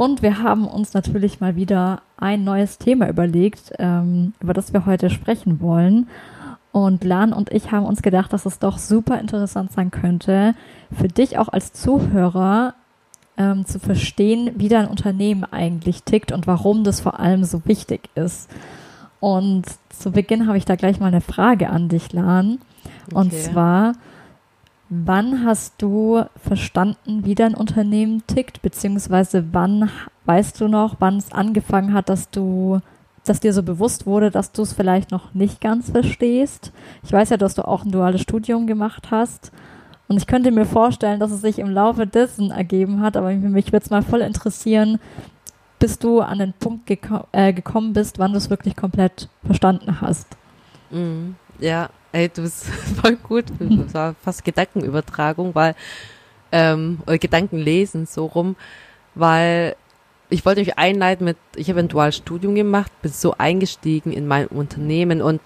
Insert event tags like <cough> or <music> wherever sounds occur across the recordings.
Und wir haben uns natürlich mal wieder ein neues Thema überlegt, ähm, über das wir heute sprechen wollen. Und Lan und ich haben uns gedacht, dass es doch super interessant sein könnte, für dich auch als Zuhörer ähm, zu verstehen, wie dein Unternehmen eigentlich tickt und warum das vor allem so wichtig ist. Und zu Beginn habe ich da gleich mal eine Frage an dich, Lan. Und okay. zwar, wann hast du verstanden, wie dein Unternehmen tickt, beziehungsweise wann weißt du noch, wann es angefangen hat, dass du, dass dir so bewusst wurde, dass du es vielleicht noch nicht ganz verstehst? Ich weiß ja, dass du auch ein duales Studium gemacht hast. Und ich könnte mir vorstellen, dass es sich im Laufe dessen ergeben hat, aber mich würde es mal voll interessieren, bis du an den Punkt geko äh, gekommen bist, wann du es wirklich komplett verstanden hast. Mm, ja, ey, du bist <laughs> voll gut. Das war fast Gedankenübertragung, weil, ähm, oder Gedankenlesen so rum, weil ich wollte mich einleiten mit, ich habe ein duales Studium gemacht, bin so eingestiegen in mein Unternehmen und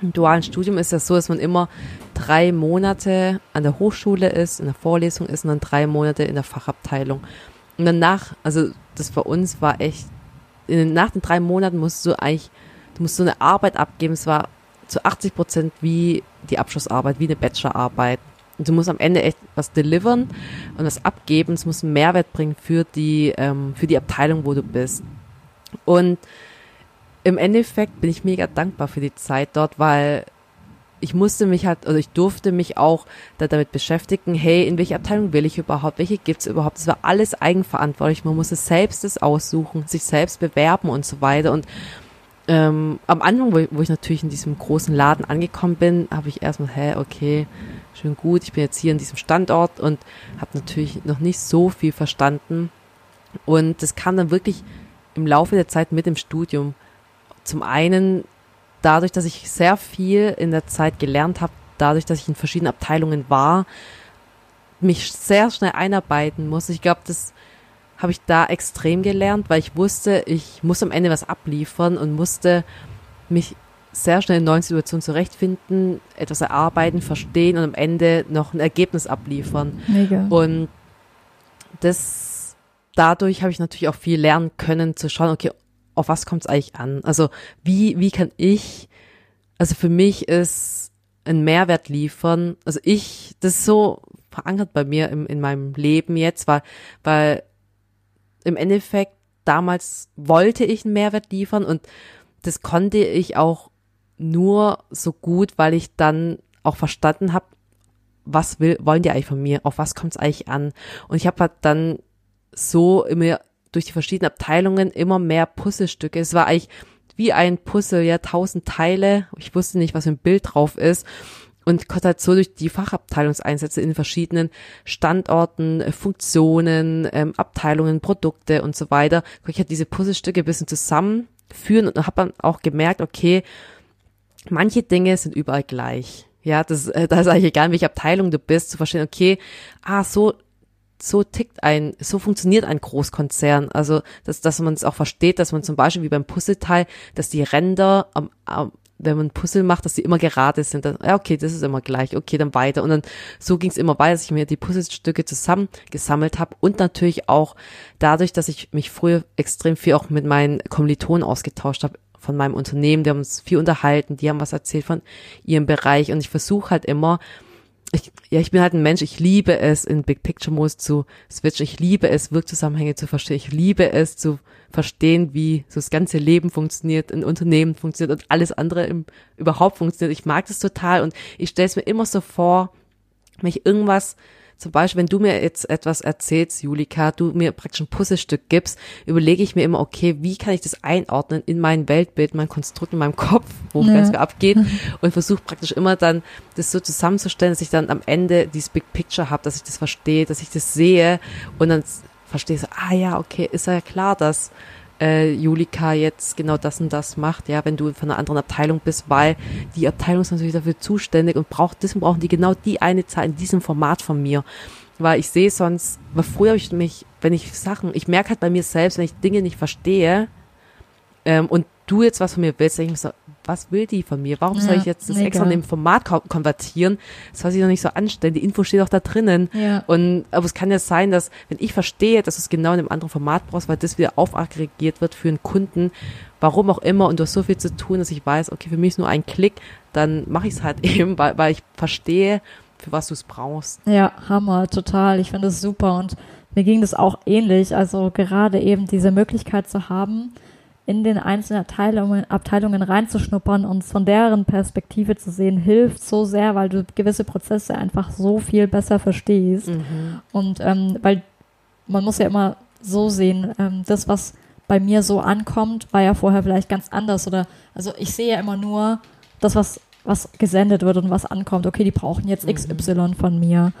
im dualen Studium ist das so, dass man immer drei Monate an der Hochschule ist, in der Vorlesung ist und dann drei Monate in der Fachabteilung. Und danach, also das für uns war echt, in, nach den drei Monaten musst du eigentlich, du musst so eine Arbeit abgeben. Es war zu 80 Prozent wie die Abschlussarbeit, wie eine Bachelorarbeit. Und du musst am Ende echt was delivern und was abgeben. Es muss einen Mehrwert bringen für die, ähm, für die Abteilung, wo du bist. Und im Endeffekt bin ich mega dankbar für die Zeit dort, weil ich musste mich halt, oder ich durfte mich auch da damit beschäftigen, hey, in welche Abteilung will ich überhaupt, welche gibt's überhaupt? Das war alles eigenverantwortlich. Man musste selbst das aussuchen, sich selbst bewerben und so weiter. Und ähm, am Anfang, wo ich, wo ich natürlich in diesem großen Laden angekommen bin, habe ich erstmal, hä, okay, schön gut, ich bin jetzt hier in diesem Standort und habe natürlich noch nicht so viel verstanden. Und das kam dann wirklich im Laufe der Zeit mit dem Studium. Zum einen dadurch, dass ich sehr viel in der Zeit gelernt habe, dadurch, dass ich in verschiedenen Abteilungen war, mich sehr schnell einarbeiten muss. Ich glaube, das habe ich da extrem gelernt, weil ich wusste, ich muss am Ende was abliefern und musste mich sehr schnell in neuen Situationen zurechtfinden, etwas erarbeiten, verstehen und am Ende noch ein Ergebnis abliefern. Mega. Und das dadurch habe ich natürlich auch viel lernen können, zu schauen, okay, auf was kommt es eigentlich an? Also wie, wie kann ich, also für mich ist ein Mehrwert liefern, also ich, das ist so verankert bei mir im, in meinem Leben jetzt, weil, weil im Endeffekt damals wollte ich einen Mehrwert liefern und das konnte ich auch nur so gut, weil ich dann auch verstanden habe, was will, wollen die eigentlich von mir, auf was kommt es eigentlich an. Und ich habe halt dann so immer durch die verschiedenen Abteilungen immer mehr Puzzlestücke. Es war eigentlich wie ein Puzzle, ja, tausend Teile. Ich wusste nicht, was ein Bild drauf ist. Und konnte halt so durch die Fachabteilungseinsätze in verschiedenen Standorten, äh, Funktionen, ähm, Abteilungen, Produkte und so weiter, konnte ich halt diese Puzzlestücke ein bisschen zusammenführen und habe dann auch gemerkt, okay, manche Dinge sind überall gleich. Ja, das, äh, da ist eigentlich egal, in welche Abteilung du bist, zu verstehen, okay, ah, so so tickt ein, so funktioniert ein Großkonzern. Also, dass, dass man es auch versteht, dass man zum Beispiel wie beim Puzzleteil, dass die Ränder am, am wenn man Puzzle macht, dass die immer gerade sind. Dann, ja, okay, das ist immer gleich, okay, dann weiter. Und dann so ging es immer weiter, dass ich mir die Puzzlestücke zusammengesammelt habe und natürlich auch dadurch, dass ich mich früher extrem viel auch mit meinen Kommilitonen ausgetauscht habe von meinem Unternehmen, die haben uns viel unterhalten, die haben was erzählt von ihrem Bereich und ich versuche halt immer, ich, ja, ich bin halt ein Mensch, ich liebe es, in Big Picture Modus zu switchen. Ich liebe es, Wirkzusammenhänge zu verstehen. Ich liebe es zu verstehen, wie so das ganze Leben funktioniert, ein Unternehmen funktioniert und alles andere im, überhaupt funktioniert. Ich mag das total und ich stelle es mir immer so vor, wenn ich irgendwas zum Beispiel, wenn du mir jetzt etwas erzählst, Julika, du mir praktisch ein Puzzlestück gibst, überlege ich mir immer, okay, wie kann ich das einordnen in mein Weltbild, mein Konstrukt in meinem Kopf, wo ja. ganz viel abgeht und versuche praktisch immer dann das so zusammenzustellen, dass ich dann am Ende dieses Big Picture habe, dass ich das verstehe, dass ich das sehe und dann verstehst, ah ja, okay, ist ja klar, dass äh, Julika jetzt genau das und das macht, ja, wenn du von einer anderen Abteilung bist, weil die Abteilung ist natürlich dafür zuständig und braucht, deswegen brauchen die genau die eine Zeit in diesem Format von mir. Weil ich sehe sonst, weil früher habe ich mich, wenn ich Sachen, ich merke halt bei mir selbst, wenn ich Dinge nicht verstehe ähm, und du jetzt was von mir willst, denke ich mir so, was will die von mir? Warum soll ich jetzt das mega. extra in dem Format konvertieren? Das soll sich doch nicht so anstellen. Die Info steht doch da drinnen. Ja. Und, aber es kann ja sein, dass, wenn ich verstehe, dass du es genau in einem anderen Format brauchst, weil das wieder aufaggregiert wird für einen Kunden, warum auch immer, und du hast so viel zu tun, dass ich weiß, okay, für mich ist nur ein Klick, dann mache ich es halt <laughs> eben, weil, weil ich verstehe, für was du es brauchst. Ja, Hammer, total. Ich finde es super und mir ging das auch ähnlich. Also gerade eben diese Möglichkeit zu haben, in den einzelnen Abteilungen, Abteilungen reinzuschnuppern und von deren Perspektive zu sehen, hilft so sehr, weil du gewisse Prozesse einfach so viel besser verstehst. Mhm. Und ähm, weil man muss ja immer so sehen, ähm, das, was bei mir so ankommt, war ja vorher vielleicht ganz anders. Oder also ich sehe ja immer nur das, was, was gesendet wird und was ankommt. Okay, die brauchen jetzt XY mhm. von mir.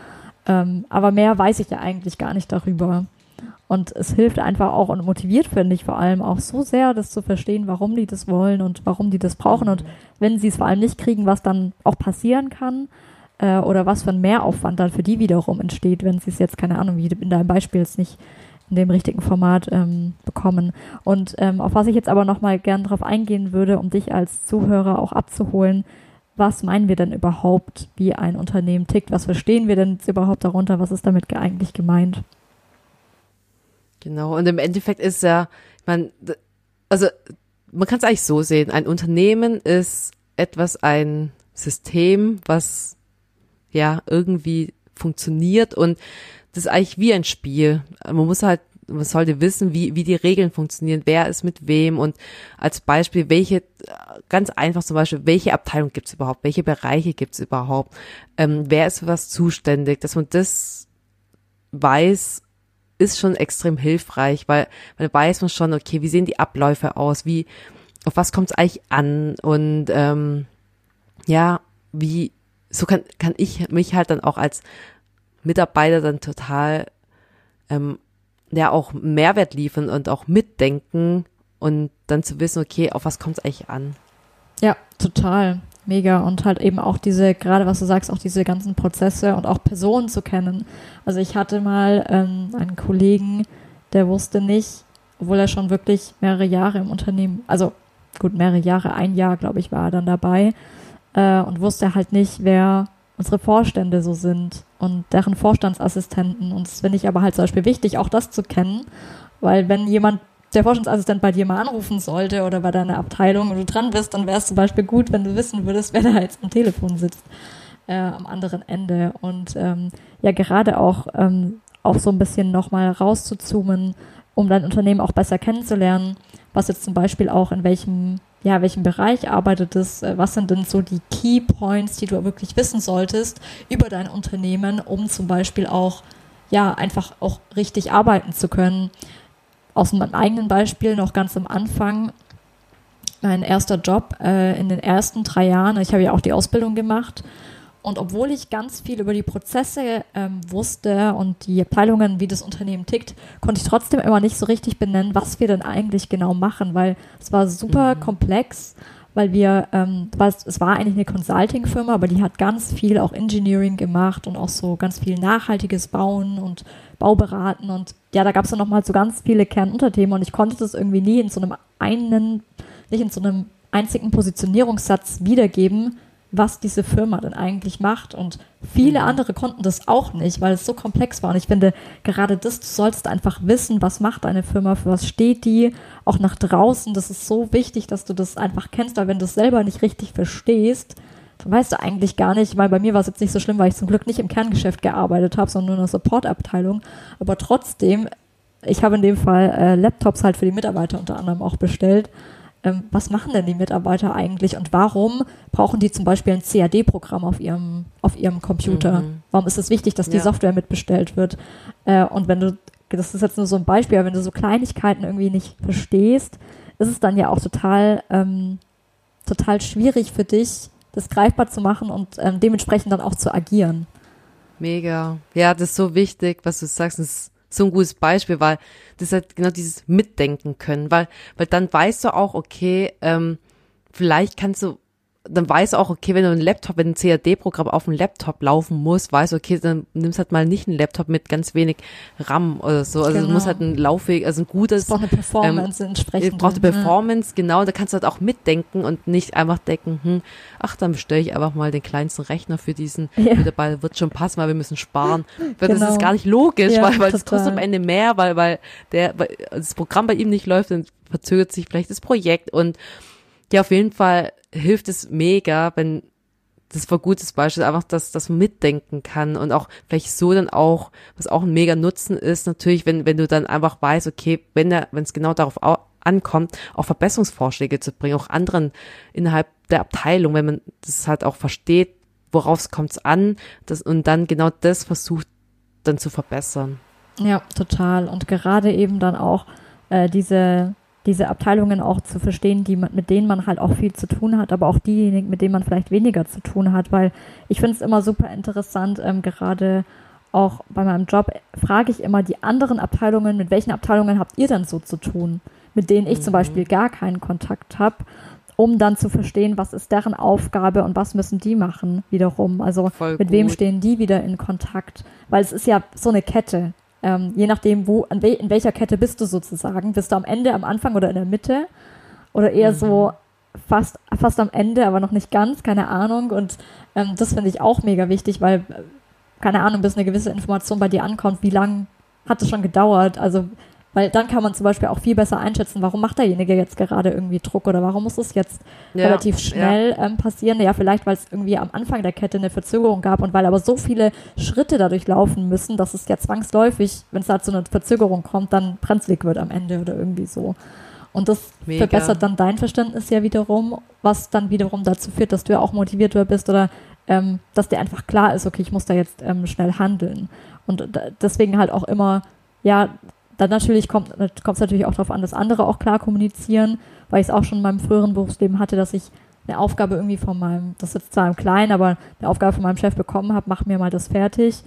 Ähm, aber mehr weiß ich ja eigentlich gar nicht darüber. Und es hilft einfach auch und motiviert, finde ich, vor allem auch so sehr, das zu verstehen, warum die das wollen und warum die das brauchen. Und wenn sie es vor allem nicht kriegen, was dann auch passieren kann äh, oder was für ein Mehraufwand dann für die wiederum entsteht, wenn sie es jetzt, keine Ahnung, wie in deinem Beispiel jetzt nicht in dem richtigen Format ähm, bekommen. Und ähm, auf was ich jetzt aber nochmal gern drauf eingehen würde, um dich als Zuhörer auch abzuholen, was meinen wir denn überhaupt, wie ein Unternehmen tickt? Was verstehen wir denn jetzt überhaupt darunter? Was ist damit eigentlich gemeint? Genau, und im Endeffekt ist ja, man, also man kann es eigentlich so sehen, ein Unternehmen ist etwas, ein System, was ja irgendwie funktioniert und das ist eigentlich wie ein Spiel. Man muss halt, man sollte wissen, wie, wie die Regeln funktionieren, wer ist mit wem und als Beispiel, welche, ganz einfach zum Beispiel, welche Abteilung gibt es überhaupt, welche Bereiche gibt es überhaupt, ähm, wer ist für was zuständig, dass man das weiß ist schon extrem hilfreich, weil, weil weiß man schon, okay, wie sehen die Abläufe aus, wie, auf was kommt es eigentlich an? Und ähm, ja, wie, so kann, kann ich mich halt dann auch als Mitarbeiter dann total ähm, ja auch Mehrwert liefern und auch mitdenken und dann zu wissen, okay, auf was kommt es eigentlich an. Ja, total mega und halt eben auch diese, gerade was du sagst, auch diese ganzen Prozesse und auch Personen zu kennen. Also ich hatte mal ähm, einen Kollegen, der wusste nicht, obwohl er schon wirklich mehrere Jahre im Unternehmen, also gut, mehrere Jahre, ein Jahr, glaube ich, war er dann dabei äh, und wusste halt nicht, wer unsere Vorstände so sind und deren Vorstandsassistenten. Und das finde ich aber halt zum Beispiel wichtig, auch das zu kennen, weil wenn jemand der Forschungsassistent bei dir mal anrufen sollte oder bei deiner Abteilung und du dran bist, dann wäre es zum Beispiel gut, wenn du wissen würdest, wer da jetzt am Telefon sitzt, äh, am anderen Ende. Und ähm, ja, gerade auch, ähm, auch so ein bisschen nochmal rauszuzoomen, um dein Unternehmen auch besser kennenzulernen, was jetzt zum Beispiel auch in welchem, ja, welchem Bereich arbeitet es, äh, was sind denn so die Key Points, die du wirklich wissen solltest über dein Unternehmen, um zum Beispiel auch ja, einfach auch richtig arbeiten zu können aus meinem eigenen Beispiel noch ganz am Anfang, mein erster Job äh, in den ersten drei Jahren, ich habe ja auch die Ausbildung gemacht. Und obwohl ich ganz viel über die Prozesse ähm, wusste und die Abteilungen, wie das Unternehmen tickt, konnte ich trotzdem immer nicht so richtig benennen, was wir denn eigentlich genau machen, weil es war super mhm. komplex, weil wir, ähm, es war eigentlich eine Consulting-Firma, aber die hat ganz viel auch Engineering gemacht und auch so ganz viel nachhaltiges Bauen und Bauberaten und ja, da gab es dann nochmal so ganz viele Kernunterthemen und ich konnte das irgendwie nie in so einem einen, nicht in so einem einzigen Positionierungssatz wiedergeben, was diese Firma denn eigentlich macht. Und viele mhm. andere konnten das auch nicht, weil es so komplex war. Und ich finde, gerade das, du sollst einfach wissen, was macht eine Firma, für was steht die, auch nach draußen. Das ist so wichtig, dass du das einfach kennst, weil wenn du es selber nicht richtig verstehst, dann weißt du eigentlich gar nicht, weil bei mir war es jetzt nicht so schlimm, weil ich zum Glück nicht im Kerngeschäft gearbeitet habe, sondern nur in der Supportabteilung. Aber trotzdem, ich habe in dem Fall äh, Laptops halt für die Mitarbeiter unter anderem auch bestellt. Ähm, was machen denn die Mitarbeiter eigentlich und warum brauchen die zum Beispiel ein CAD-Programm auf ihrem, auf ihrem Computer? Mhm. Warum ist es wichtig, dass die ja. Software mitbestellt wird? Äh, und wenn du, das ist jetzt nur so ein Beispiel, wenn du so Kleinigkeiten irgendwie nicht verstehst, ist es dann ja auch total, ähm, total schwierig für dich, das greifbar zu machen und ähm, dementsprechend dann auch zu agieren. Mega. Ja, das ist so wichtig, was du sagst. Es so ein gutes Beispiel, weil das halt genau dieses Mitdenken können, weil, weil dann weißt du auch, okay, ähm, vielleicht kannst du dann weiß auch, okay, wenn du ein Laptop, wenn ein CAD-Programm auf dem Laptop laufen muss, weiß okay, dann nimmst halt mal nicht einen Laptop mit ganz wenig RAM oder so. Also genau. es muss halt ein Laufweg, also ein gutes. Es braucht eine Performance ähm, entsprechend. braucht eine Performance, ja. genau. Da kannst du halt auch mitdenken und nicht einfach denken, hm, ach, dann bestelle ich einfach mal den kleinsten Rechner für diesen, <laughs> ja. dabei wird schon passen, weil wir müssen sparen. Weil genau. das ist gar nicht logisch, ja, weil, weil es kostet am Ende mehr, weil, weil der, weil das Programm bei ihm nicht läuft, dann verzögert sich vielleicht das Projekt und ja, auf jeden Fall hilft es mega, wenn das war ein gutes Beispiel, einfach, dass das mitdenken kann und auch vielleicht so dann auch, was auch ein mega Nutzen ist, natürlich, wenn, wenn du dann einfach weißt, okay, wenn der, wenn es genau darauf ankommt, auch Verbesserungsvorschläge zu bringen, auch anderen innerhalb der Abteilung, wenn man das halt auch versteht, worauf kommt es an, das, und dann genau das versucht dann zu verbessern. Ja, total. Und gerade eben dann auch äh, diese diese Abteilungen auch zu verstehen, die mit denen man halt auch viel zu tun hat, aber auch diejenigen, mit denen man vielleicht weniger zu tun hat, weil ich finde es immer super interessant, ähm, gerade auch bei meinem Job frage ich immer die anderen Abteilungen, mit welchen Abteilungen habt ihr denn so zu tun, mit denen ich mhm. zum Beispiel gar keinen Kontakt habe, um dann zu verstehen, was ist deren Aufgabe und was müssen die machen wiederum. Also Voll mit gut. wem stehen die wieder in Kontakt, weil es ist ja so eine Kette. Ähm, je nachdem, wo, we in welcher Kette bist du sozusagen. Bist du am Ende, am Anfang oder in der Mitte? Oder eher mhm. so fast, fast am Ende, aber noch nicht ganz, keine Ahnung. Und ähm, das finde ich auch mega wichtig, weil, äh, keine Ahnung, bis eine gewisse Information bei dir ankommt, wie lange hat es schon gedauert? Also weil dann kann man zum Beispiel auch viel besser einschätzen, warum macht derjenige jetzt gerade irgendwie Druck oder warum muss es jetzt ja, relativ schnell ja. ähm, passieren. Ja, vielleicht, weil es irgendwie am Anfang der Kette eine Verzögerung gab und weil aber so viele Schritte dadurch laufen müssen, dass es ja zwangsläufig, wenn es da zu einer Verzögerung kommt, dann brenzlig wird am Ende oder irgendwie so. Und das Mega. verbessert dann dein Verständnis ja wiederum, was dann wiederum dazu führt, dass du ja auch motivierter bist oder ähm, dass dir einfach klar ist, okay, ich muss da jetzt ähm, schnell handeln. Und deswegen halt auch immer, ja, dann natürlich kommt es natürlich auch darauf an, dass andere auch klar kommunizieren, weil ich es auch schon in meinem früheren Berufsleben hatte, dass ich eine Aufgabe irgendwie von meinem, das ist jetzt zwar im Kleinen, aber eine Aufgabe von meinem Chef bekommen habe, mach mir mal das fertig.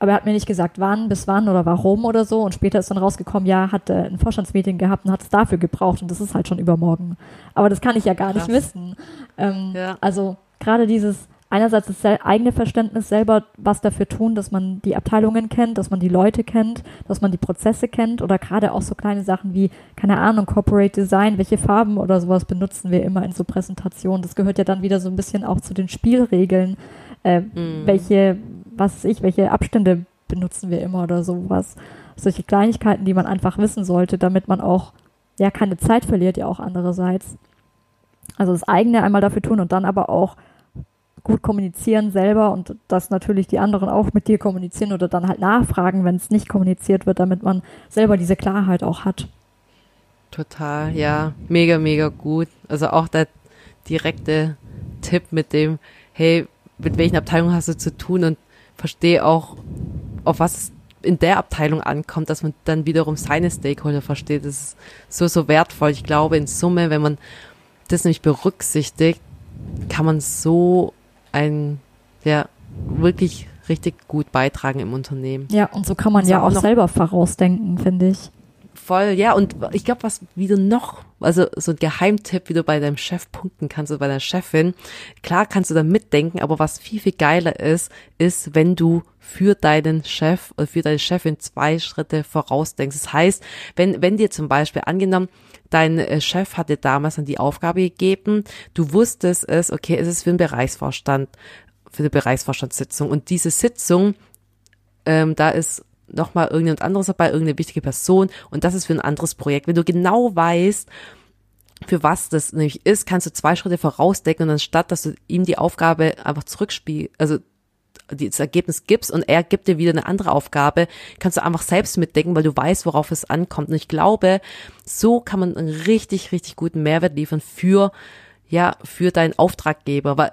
Aber er hat mir nicht gesagt, wann, bis wann oder warum oder so. Und später ist dann rausgekommen, ja, hat äh, ein Vorstandsmeeting gehabt und hat es dafür gebraucht. Und das ist halt schon übermorgen. Aber das kann ich ja gar Krass. nicht wissen. Ähm, ja. Also gerade dieses, einerseits das eigene Verständnis selber was dafür tun, dass man die Abteilungen kennt, dass man die Leute kennt, dass man die Prozesse kennt oder gerade auch so kleine Sachen wie, keine Ahnung, Corporate Design, welche Farben oder sowas benutzen wir immer in so Präsentationen. Das gehört ja dann wieder so ein bisschen auch zu den Spielregeln. Äh, mm. Welche, was weiß ich, welche Abstände benutzen wir immer oder sowas. Solche Kleinigkeiten, die man einfach wissen sollte, damit man auch ja keine Zeit verliert, ja auch andererseits. Also das eigene einmal dafür tun und dann aber auch gut kommunizieren selber und dass natürlich die anderen auch mit dir kommunizieren oder dann halt nachfragen, wenn es nicht kommuniziert wird, damit man selber diese Klarheit auch hat. Total, ja, mega, mega gut. Also auch der direkte Tipp mit dem, hey, mit welchen Abteilungen hast du zu tun und verstehe auch, auf was in der Abteilung ankommt, dass man dann wiederum seine Stakeholder versteht. Das ist so, so wertvoll. Ich glaube, in Summe, wenn man das nämlich berücksichtigt, kann man so ein, ja, wirklich richtig gut beitragen im Unternehmen. Ja, und so kann man ja auch, auch selber vorausdenken, finde ich. Voll, ja, und ich glaube, was wie du noch, also so ein Geheimtipp, wie du bei deinem Chef punkten kannst oder bei deiner Chefin, klar kannst du da mitdenken, aber was viel, viel geiler ist, ist, wenn du für deinen Chef oder für deine Chefin zwei Schritte vorausdenkst. Das heißt, wenn, wenn dir zum Beispiel angenommen, dein äh, Chef hat dir damals dann die Aufgabe gegeben, du wusstest es, okay, es ist für den Bereichsvorstand, für eine Bereichsvorstandssitzung und diese Sitzung, ähm, da ist nochmal irgendjemand anderes dabei, irgendeine wichtige Person und das ist für ein anderes Projekt. Wenn du genau weißt, für was das nämlich ist, kannst du zwei Schritte vorausdecken und anstatt, dass du ihm die Aufgabe einfach zurückspielst, also das Ergebnis gibst und er gibt dir wieder eine andere Aufgabe, kannst du einfach selbst mitdenken, weil du weißt, worauf es ankommt. Und ich glaube, so kann man einen richtig, richtig guten Mehrwert liefern für, ja, für deinen Auftraggeber, weil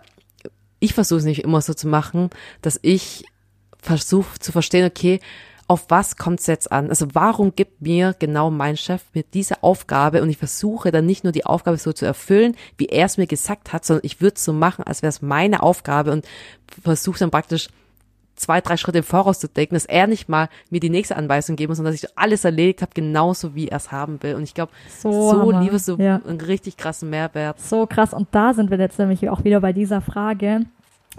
ich versuche es nicht immer so zu machen, dass ich versuche zu verstehen, okay, auf was kommt es jetzt an? Also warum gibt mir genau mein Chef mir diese Aufgabe und ich versuche dann nicht nur die Aufgabe so zu erfüllen, wie er es mir gesagt hat, sondern ich würde es so machen, als wäre es meine Aufgabe und versuche dann praktisch zwei, drei Schritte im Voraus zu denken, dass er nicht mal mir die nächste Anweisung geben muss, sondern dass ich alles erledigt habe, genauso wie er es haben will. Und ich glaube, So so, Hammer. liebe so Ja. einen richtig krassen Mehrwert. So krass. Und da sind wir jetzt nämlich auch wieder bei dieser Frage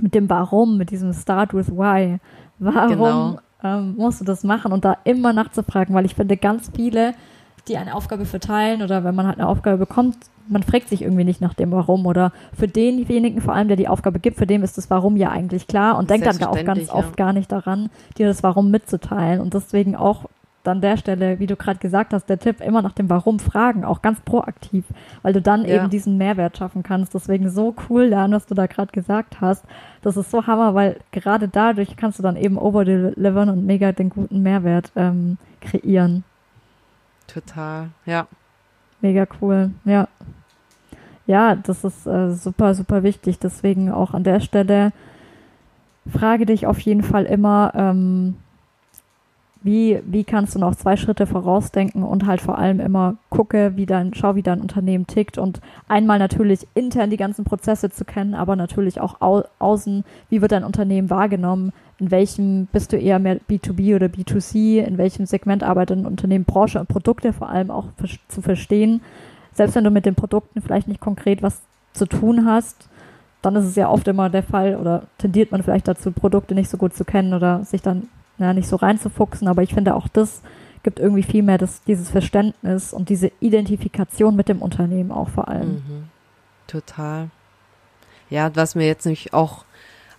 mit dem Warum, mit diesem Start with Why. Warum Genau. Ähm, musst du das machen und da immer nachzufragen? Weil ich finde, ganz viele, die eine Aufgabe verteilen oder wenn man halt eine Aufgabe bekommt, man fragt sich irgendwie nicht nach dem Warum oder für denjenigen vor allem, der die Aufgabe gibt, für den ist das Warum ja eigentlich klar und denkt dann auch ganz Selbstverständlich, oft ja. gar nicht daran, dir das Warum mitzuteilen und deswegen auch an der Stelle, wie du gerade gesagt hast, der Tipp, immer nach dem Warum fragen, auch ganz proaktiv, weil du dann Ja. eben diesen Mehrwert schaffen kannst. Deswegen so cool lernen, was du da gerade gesagt hast. Das ist so Hammer, weil gerade dadurch kannst du dann eben overdelivern und mega den guten Mehrwert ähm, kreieren. Total, ja. Mega cool, ja. Ja, das ist äh, super, super wichtig. Deswegen auch an der Stelle frage dich auf jeden Fall immer, ähm, wie, wie kannst du noch zwei Schritte vorausdenken und halt vor allem immer gucke, wie dein, schau, wie dein Unternehmen tickt und einmal natürlich intern die ganzen Prozesse zu kennen, aber natürlich auch au außen, wie wird dein Unternehmen wahrgenommen, in welchem bist du eher mehr B2B oder B2C, in welchem Segment arbeitet ein Unternehmen, Branche und Produkte vor allem auch zu verstehen. Selbst wenn du mit den Produkten vielleicht nicht konkret was zu tun hast, dann ist es ja oft immer der Fall oder tendiert man vielleicht dazu, Produkte nicht so gut zu kennen oder sich dann ja, nicht so reinzufuchsen. Aber ich finde auch das gibt irgendwie viel mehr das, dieses Verständnis und diese Identifikation mit dem Unternehmen auch vor allem. Mhm. Total. Ja, was mir jetzt nämlich auch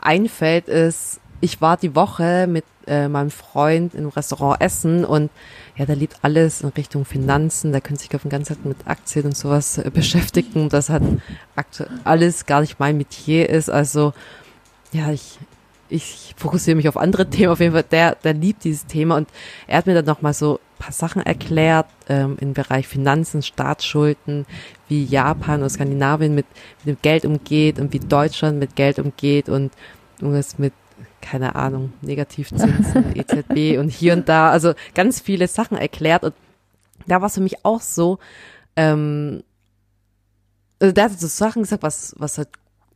einfällt, ist, ich war die Woche mit äh, meinem Freund im Restaurant essen und ja, der liebt alles in Richtung Finanzen, der könnte sich auf den ganzen Tag mit Aktien und sowas äh, <laughs> beschäftigen. Das hat alles gar nicht mein Metier ist. Also ja, ich, ich fokussiere mich auf andere <laughs> Themen. Auf jeden Fall, der, der liebt dieses Thema und er hat mir dann nochmal so ein paar Sachen erklärt ähm, im Bereich Finanzen, Staatsschulden, wie Japan oder Skandinavien mit, mit dem Geld umgeht und wie Deutschland mit Geld umgeht und irgendwas mit, keine Ahnung, Negativzinsen, <laughs> EZB und hier und da. Also ganz viele Sachen erklärt und da war es für mich auch so, ähm, also der hat so Sachen gesagt, was, was halt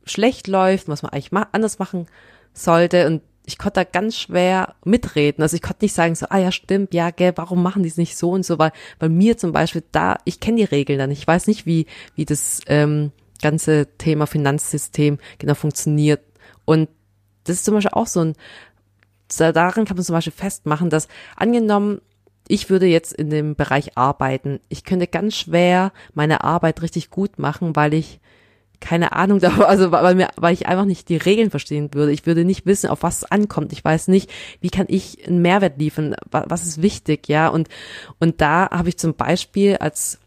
schlecht läuft, was man eigentlich ma anders machen sollte und ich konnte da ganz schwer mitreden. Also ich konnte nicht sagen so, ah ja, stimmt, ja, gell, warum machen die es nicht so und so, weil bei mir zum Beispiel da, ich kenne die Regeln dann, ich weiß nicht, wie, wie das ähm, ganze Thema Finanzsystem genau funktioniert. Und das ist zum Beispiel auch so ein, da- daran kann man zum Beispiel festmachen, dass angenommen, ich würde jetzt in dem Bereich arbeiten, ich könnte ganz schwer meine Arbeit richtig gut machen, weil ich keine Ahnung <laughs> also weil, mir, weil ich einfach nicht die Regeln verstehen würde. Ich würde nicht wissen, auf was es ankommt. Ich weiß nicht, wie kann ich einen Mehrwert liefern, wa- was ist wichtig, ja. Und, und da habe ich zum Beispiel, als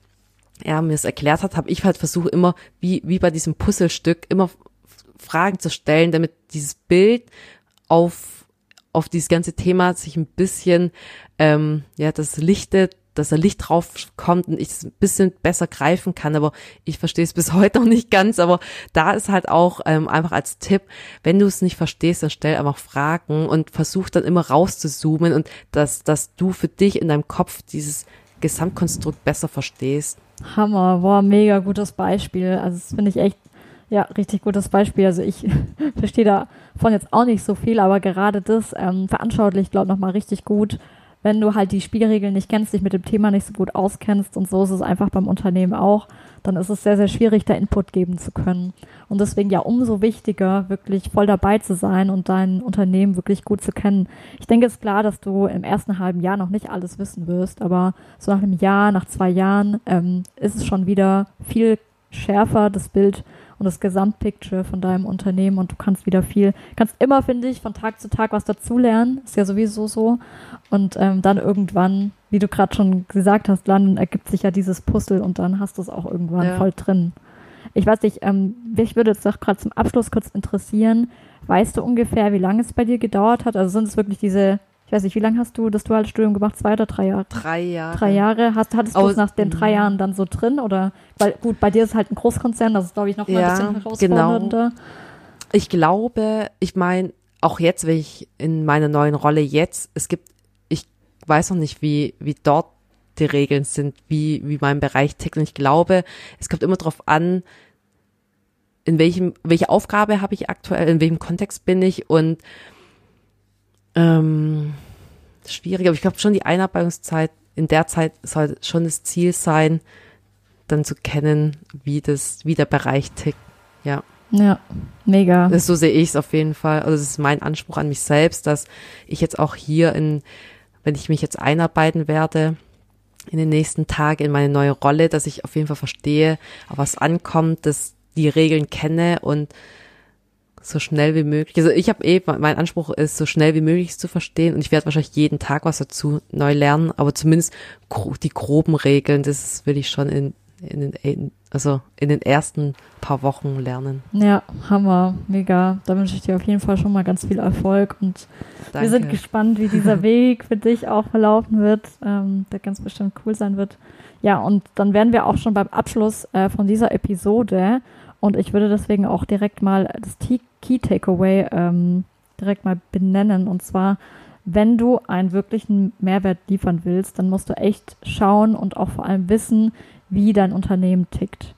er mir es erklärt hat, habe ich halt versucht, immer, wie, wie bei diesem Puzzlestück, immer Fragen zu stellen, damit dieses Bild auf, auf dieses ganze Thema sich ein bisschen, ähm, ja, das lichtet, dass da Licht drauf kommt und ich es ein bisschen besser greifen kann, aber ich verstehe es <laughs> bis heute noch nicht ganz, aber da ist halt auch ähm, einfach als Tipp, wenn du es nicht verstehst, dann stell einfach Fragen und versuch dann immer rauszuzoomen und dass, dass du für dich in deinem Kopf dieses Gesamtkonstrukt besser verstehst. Hammer, boah, mega gutes Beispiel. Also das finde ich echt, ja, richtig gutes Beispiel. Also ich <laughs> verstehe davon jetzt auch nicht so viel, aber gerade das ähm, veranschaulicht, glaube ich, nochmal richtig gut. Wenn du halt die Spielregeln nicht kennst, dich mit dem Thema nicht so gut auskennst und so ist es einfach beim Unternehmen auch, dann ist es sehr, sehr schwierig, da Input geben zu können. Und deswegen ja umso wichtiger, wirklich voll dabei zu sein und dein Unternehmen wirklich gut zu kennen. Ich denke, es ist klar, dass du im ersten halben Jahr noch nicht alles wissen wirst, aber so nach einem Jahr, nach zwei Jahren ähm, ist es schon wieder viel schärfer, das Bild und das Gesamtpicture von deinem Unternehmen und du kannst wieder viel, kannst immer, finde ich, von Tag zu Tag was dazulernen, ist ja sowieso so. Und ähm, dann irgendwann, wie du gerade schon gesagt hast, dann ergibt sich ja dieses Puzzle und dann hast du es auch irgendwann Ja. voll drin. Ich weiß nicht, ähm, mich würde jetzt doch gerade zum Abschluss kurz interessieren, weißt du ungefähr, wie lange es bei dir gedauert hat? Also sind es wirklich diese, ich weiß nicht, wie lange hast du das duale Studium gemacht? Zwei oder drei Jahre? Drei Jahre. Drei Jahre. Hast, hattest du es nach den drei mhm. Jahren dann so drin? Oder weil gut, bei dir ist halt ein Großkonzern, das ist, glaube ich, noch mal Ja, ein bisschen herausfordernder. Ich glaube, ich meine, auch jetzt, wenn ich in meiner neuen Rolle jetzt, es gibt, ich weiß noch nicht, wie, wie dort die Regeln sind, wie, wie mein Bereich tickt. Und ich glaube, es kommt immer darauf an, in welchem, welche Aufgabe habe ich aktuell, in welchem Kontext bin ich und Ähm, schwierig, aber ich glaube schon die Einarbeitungszeit, in der Zeit soll schon das Ziel sein, dann zu kennen, wie das, wie der Bereich tickt. Ja. Ja, mega. Das, so sehe ich es auf jeden Fall. Also das ist mein Anspruch an mich selbst, dass ich jetzt auch hier in, wenn ich mich jetzt einarbeiten werde, in den nächsten Tagen in meine neue Rolle, dass ich auf jeden Fall verstehe, auf was ankommt, dass die Regeln kenne und so schnell wie möglich. Also ich habe eh, mein Anspruch ist, so schnell wie möglich zu verstehen und ich werde wahrscheinlich jeden Tag was dazu neu lernen, aber zumindest die groben Regeln, das will ich schon in, in den, also in den ersten paar Wochen lernen. Ja, Hammer, mega. Da wünsche ich dir auf jeden Fall schon mal ganz viel Erfolg und Danke. wir sind gespannt, wie dieser <laughs> Weg für dich auch verlaufen wird, ähm, der ganz bestimmt cool sein wird. Ja, und dann wären wir auch schon beim Abschluss äh, von dieser Episode und ich würde deswegen auch direkt mal das Key Takeaway ähm, direkt mal benennen. Und zwar, wenn du einen wirklichen Mehrwert liefern willst, dann musst du echt schauen und auch vor allem wissen, wie dein Unternehmen tickt.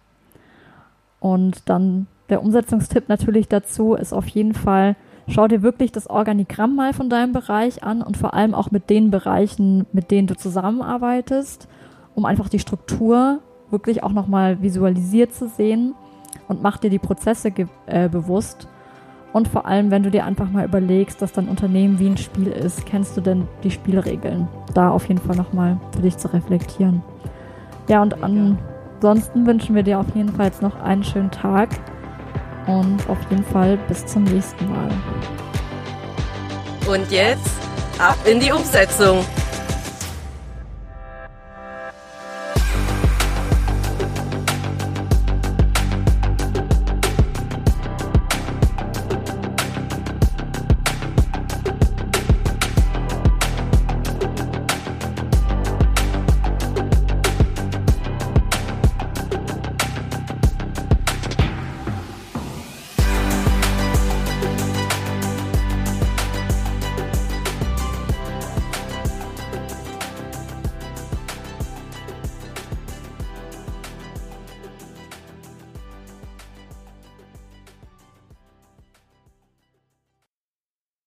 Und dann der Umsetzungstipp natürlich dazu ist auf jeden Fall, schau dir wirklich das Organigramm mal von deinem Bereich an und vor allem auch mit den Bereichen, mit denen du zusammenarbeitest, um einfach die Struktur wirklich auch nochmal visualisiert zu sehen und mach dir die Prozesse äh, bewusst. Und vor allem, wenn du dir einfach mal überlegst, dass dein Unternehmen wie ein Spiel ist, kennst du denn die Spielregeln? Da auf jeden Fall nochmal für dich zu reflektieren. Ja, und ansonsten wünschen wir dir auf jeden Fall jetzt noch einen schönen Tag und auf jeden Fall bis zum nächsten Mal. Und jetzt ab in die Umsetzung.